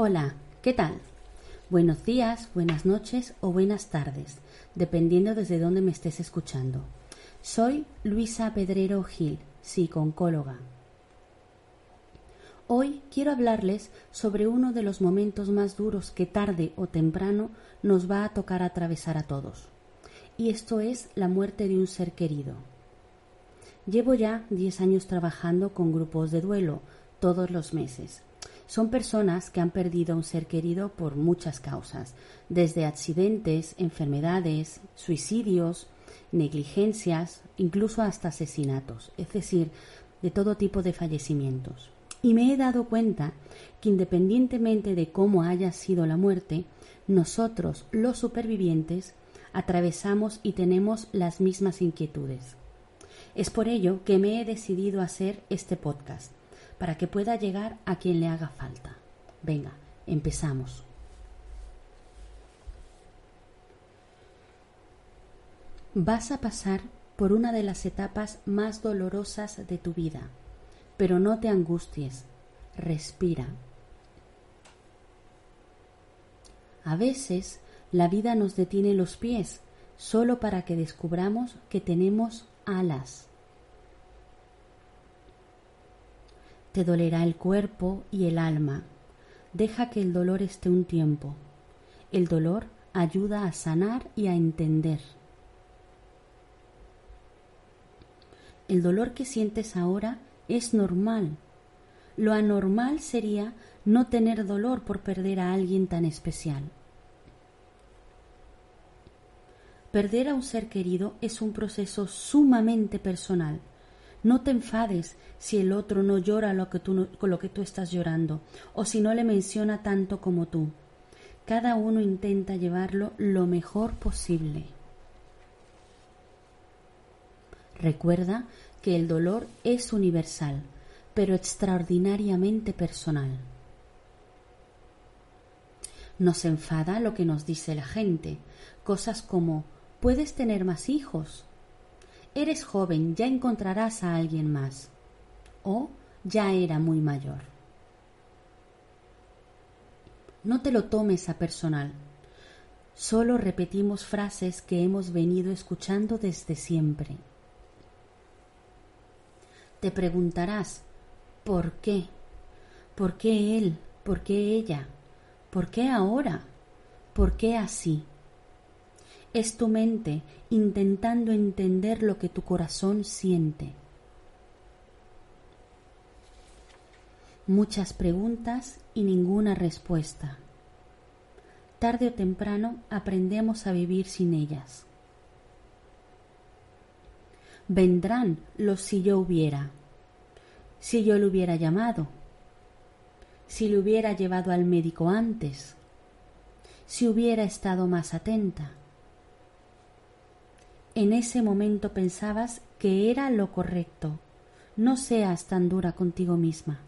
Hola, ¿qué tal? Buenos días, buenas noches o buenas tardes, dependiendo desde dónde me estés escuchando. Soy Luisa Pedrero Gil, psicooncóloga. Hoy quiero hablarles sobre uno de los momentos más duros que tarde o temprano nos va a tocar atravesar a todos. Y esto es la muerte de un ser querido. Llevo ya 10 años trabajando con grupos de duelo todos los meses son personas que han perdido a un ser querido por muchas causas, desde accidentes, enfermedades, suicidios, negligencias, incluso hasta asesinatos, es decir, de todo tipo de fallecimientos. Y me he dado cuenta que independientemente de cómo haya sido la muerte, nosotros, los supervivientes, atravesamos y tenemos las mismas inquietudes. Es por ello que me he decidido hacer este podcast, para que pueda llegar a quien le haga falta. Venga, empezamos. Vas a pasar por una de las etapas más dolorosas de tu vida, pero no te angusties, respira. A veces la vida nos detiene los pies solo para que descubramos que tenemos alas. Dolerá el cuerpo y el alma. Deja que el dolor esté un tiempo. El dolor ayuda a sanar y a entender. El dolor que sientes ahora es normal. Lo anormal sería no tener dolor por perder a alguien tan especial. Perder a un ser querido es un proceso sumamente personal no te enfades si el otro no llora lo que tú con lo que tú estás llorando o si no le menciona tanto como tú. Cada uno intenta llevarlo lo mejor posible. Recuerda que el dolor es universal, pero extraordinariamente personal. Nos enfada lo que nos dice la gente, cosas como puedes tener más hijos, Eres joven, ya encontrarás a alguien más. O ya era muy mayor. No te lo tomes a personal. Solo repetimos frases que hemos venido escuchando desde siempre. Te preguntarás, ¿por qué? ¿Por qué él? ¿Por qué ella? ¿Por qué ahora? ¿Por qué así? Es tu mente intentando entender lo que tu corazón siente. Muchas preguntas y ninguna respuesta. Tarde o temprano aprendemos a vivir sin ellas. Vendrán los si yo hubiera, si yo le hubiera llamado, si le hubiera llevado al médico antes, si hubiera estado más atenta en ese momento pensabas que era lo correcto. No seas tan dura contigo misma.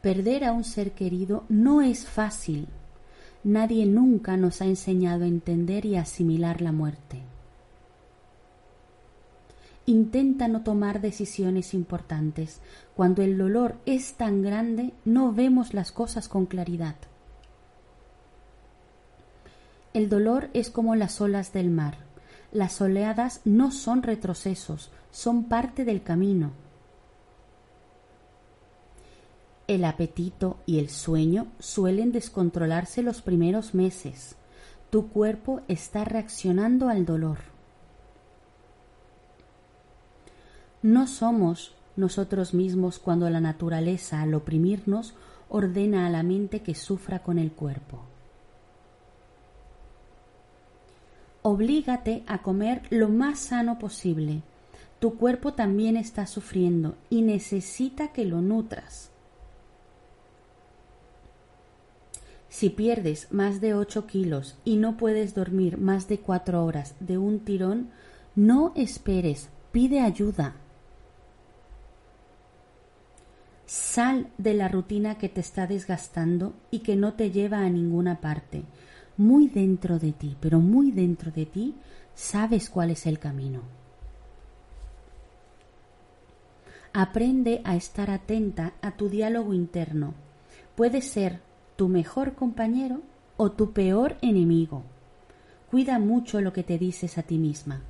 Perder a un ser querido no es fácil. Nadie nunca nos ha enseñado a entender y asimilar la muerte. Intenta no tomar decisiones importantes. Cuando el dolor es tan grande, no vemos las cosas con claridad. El dolor es como las olas del mar. Las oleadas no son retrocesos, son parte del camino. El apetito y el sueño suelen descontrolarse los primeros meses. Tu cuerpo está reaccionando al dolor. No somos nosotros mismos cuando la naturaleza, al oprimirnos, ordena a la mente que sufra con el cuerpo. Oblígate a comer lo más sano posible. Tu cuerpo también está sufriendo y necesita que lo nutras. Si pierdes más de 8 kilos y no puedes dormir más de 4 horas de un tirón, no esperes, pide ayuda. Sal de la rutina que te está desgastando y que no te lleva a ninguna parte muy dentro de ti, pero muy dentro de ti, sabes cuál es el camino. Aprende a estar atenta a tu diálogo interno. Puede ser tu mejor compañero o tu peor enemigo. Cuida mucho lo que te dices a ti misma.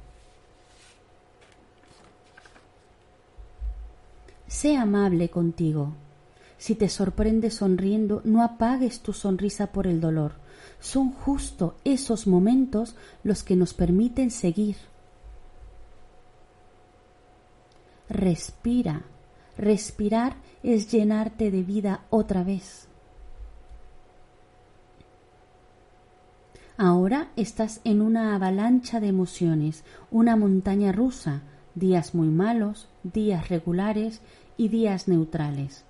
Sé amable contigo. Si te sorprende sonriendo, no apagues tu sonrisa por el dolor. Son justo esos momentos los que nos permiten seguir. Respira. Respirar es llenarte de vida otra vez. Ahora estás en una avalancha de emociones, una montaña rusa, días muy malos, días regulares y días neutrales.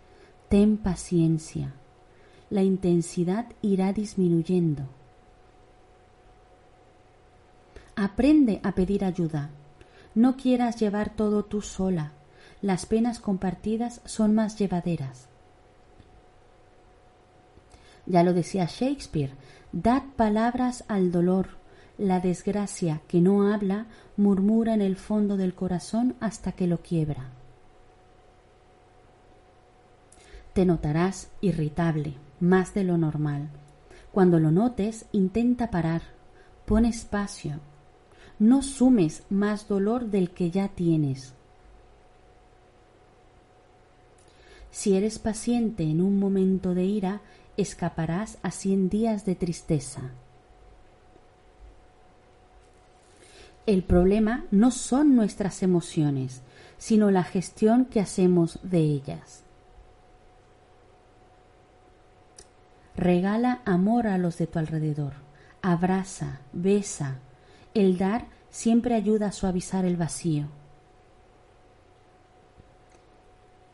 Ten paciencia. La intensidad irá disminuyendo. Aprende a pedir ayuda. No quieras llevar todo tú sola. Las penas compartidas son más llevaderas. Ya lo decía Shakespeare, dad palabras al dolor. La desgracia que no habla murmura en el fondo del corazón hasta que lo quiebra. Te notarás irritable, más de lo normal. Cuando lo notes, intenta parar, pon espacio. No sumes más dolor del que ya tienes. Si eres paciente en un momento de ira, escaparás a cien días de tristeza. El problema no son nuestras emociones, sino la gestión que hacemos de ellas. Regala amor a los de tu alrededor. Abraza, besa. El dar siempre ayuda a suavizar el vacío.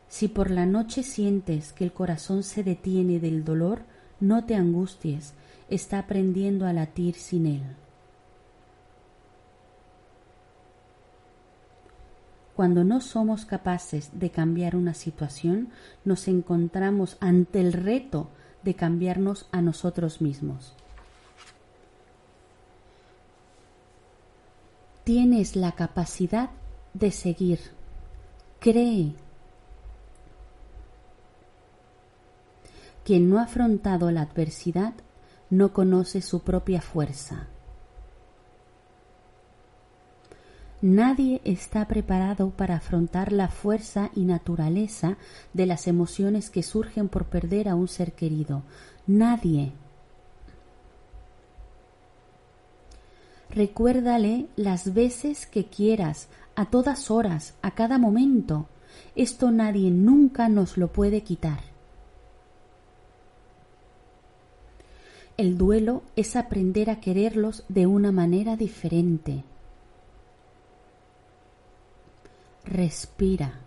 Si por la noche sientes que el corazón se detiene del dolor, no te angusties, está aprendiendo a latir sin él. Cuando no somos capaces de cambiar una situación, nos encontramos ante el reto de cambiarnos a nosotros mismos. Tienes la capacidad de seguir. Cree. Quien no ha afrontado la adversidad no conoce su propia fuerza. Nadie está preparado para afrontar la fuerza y naturaleza de las emociones que surgen por perder a un ser querido. Nadie. Recuérdale las veces que quieras, a todas horas, a cada momento. Esto nadie nunca nos lo puede quitar. El duelo es aprender a quererlos de una manera diferente. Respira.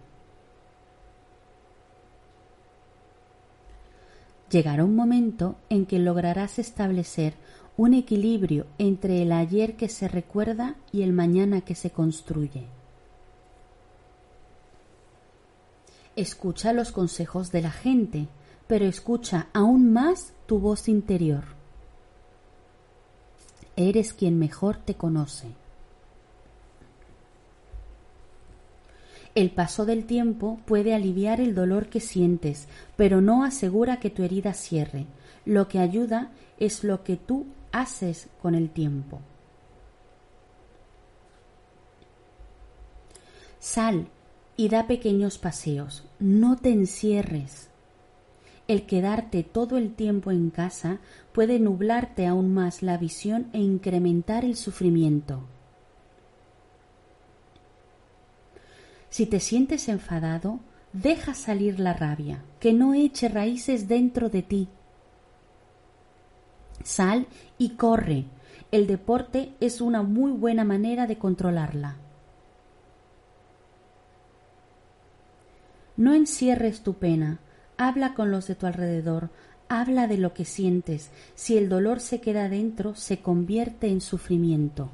Llegará un momento en que lograrás establecer un equilibrio entre el ayer que se recuerda y el mañana que se construye. Escucha los consejos de la gente, pero escucha aún más tu voz interior. Eres quien mejor te conoce. El paso del tiempo puede aliviar el dolor que sientes, pero no asegura que tu herida cierre. Lo que ayuda es lo que tú haces con el tiempo. Sal y da pequeños paseos, no te encierres. El quedarte todo el tiempo en casa puede nublarte aún más la visión e incrementar el sufrimiento. Si te sientes enfadado, deja salir la rabia, que no eche raíces dentro de ti. Sal y corre. El deporte es una muy buena manera de controlarla. No encierres tu pena, habla con los de tu alrededor, habla de lo que sientes. Si el dolor se queda dentro, se convierte en sufrimiento.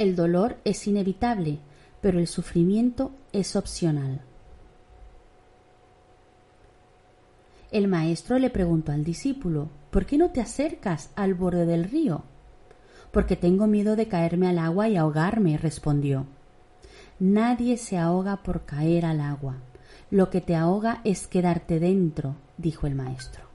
El dolor es inevitable, pero el sufrimiento es opcional. El maestro le preguntó al discípulo ¿Por qué no te acercas al borde del río? Porque tengo miedo de caerme al agua y ahogarme, respondió. Nadie se ahoga por caer al agua. Lo que te ahoga es quedarte dentro, dijo el maestro.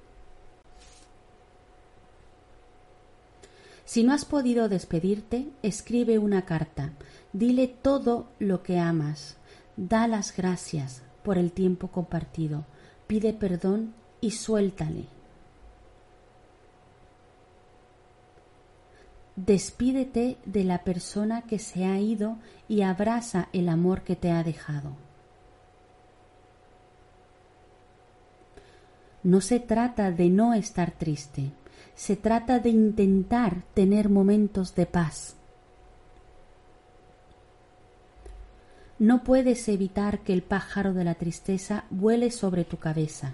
Si no has podido despedirte, escribe una carta, dile todo lo que amas, da las gracias por el tiempo compartido, pide perdón y suéltale. Despídete de la persona que se ha ido y abraza el amor que te ha dejado. No se trata de no estar triste, se trata de intentar tener momentos de paz. No puedes evitar que el pájaro de la tristeza vuele sobre tu cabeza,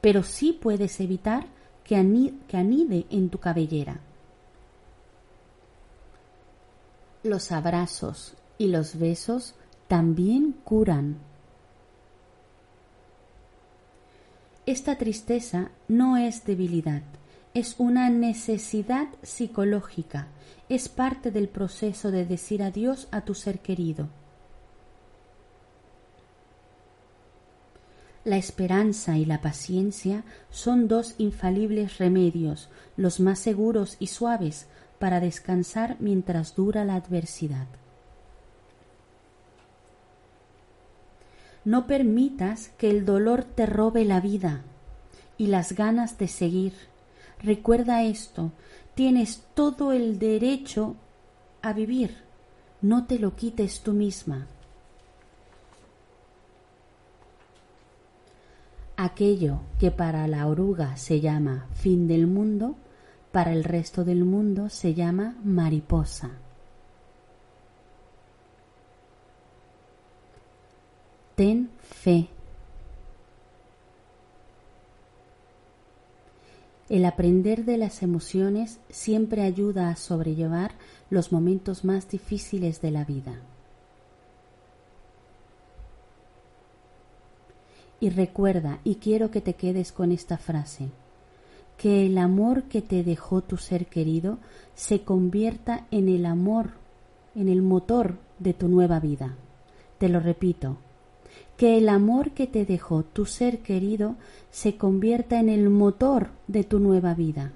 pero sí puedes evitar que, anide en tu cabellera. Los abrazos y los besos también curan. Esta tristeza no es debilidad, es una necesidad psicológica, es parte del proceso de decir adiós a tu ser querido. La esperanza y la paciencia son dos infalibles remedios, los más seguros y suaves para descansar mientras dura la adversidad. No permitas que el dolor te robe la vida y las ganas de seguir Recuerda esto, tienes todo el derecho a vivir, no te lo quites tú misma. Aquello que para la oruga se llama fin del mundo, para el resto del mundo se llama mariposa. Ten fe. El aprender de las emociones siempre ayuda a sobrellevar los momentos más difíciles de la vida. Y recuerda, y quiero que te quedes con esta frase, que el amor que te dejó tu ser querido se convierta en el amor, en el motor de tu nueva vida. Te lo repito, que el amor que te dejó tu ser querido se convierta en el motor de tu nueva vida.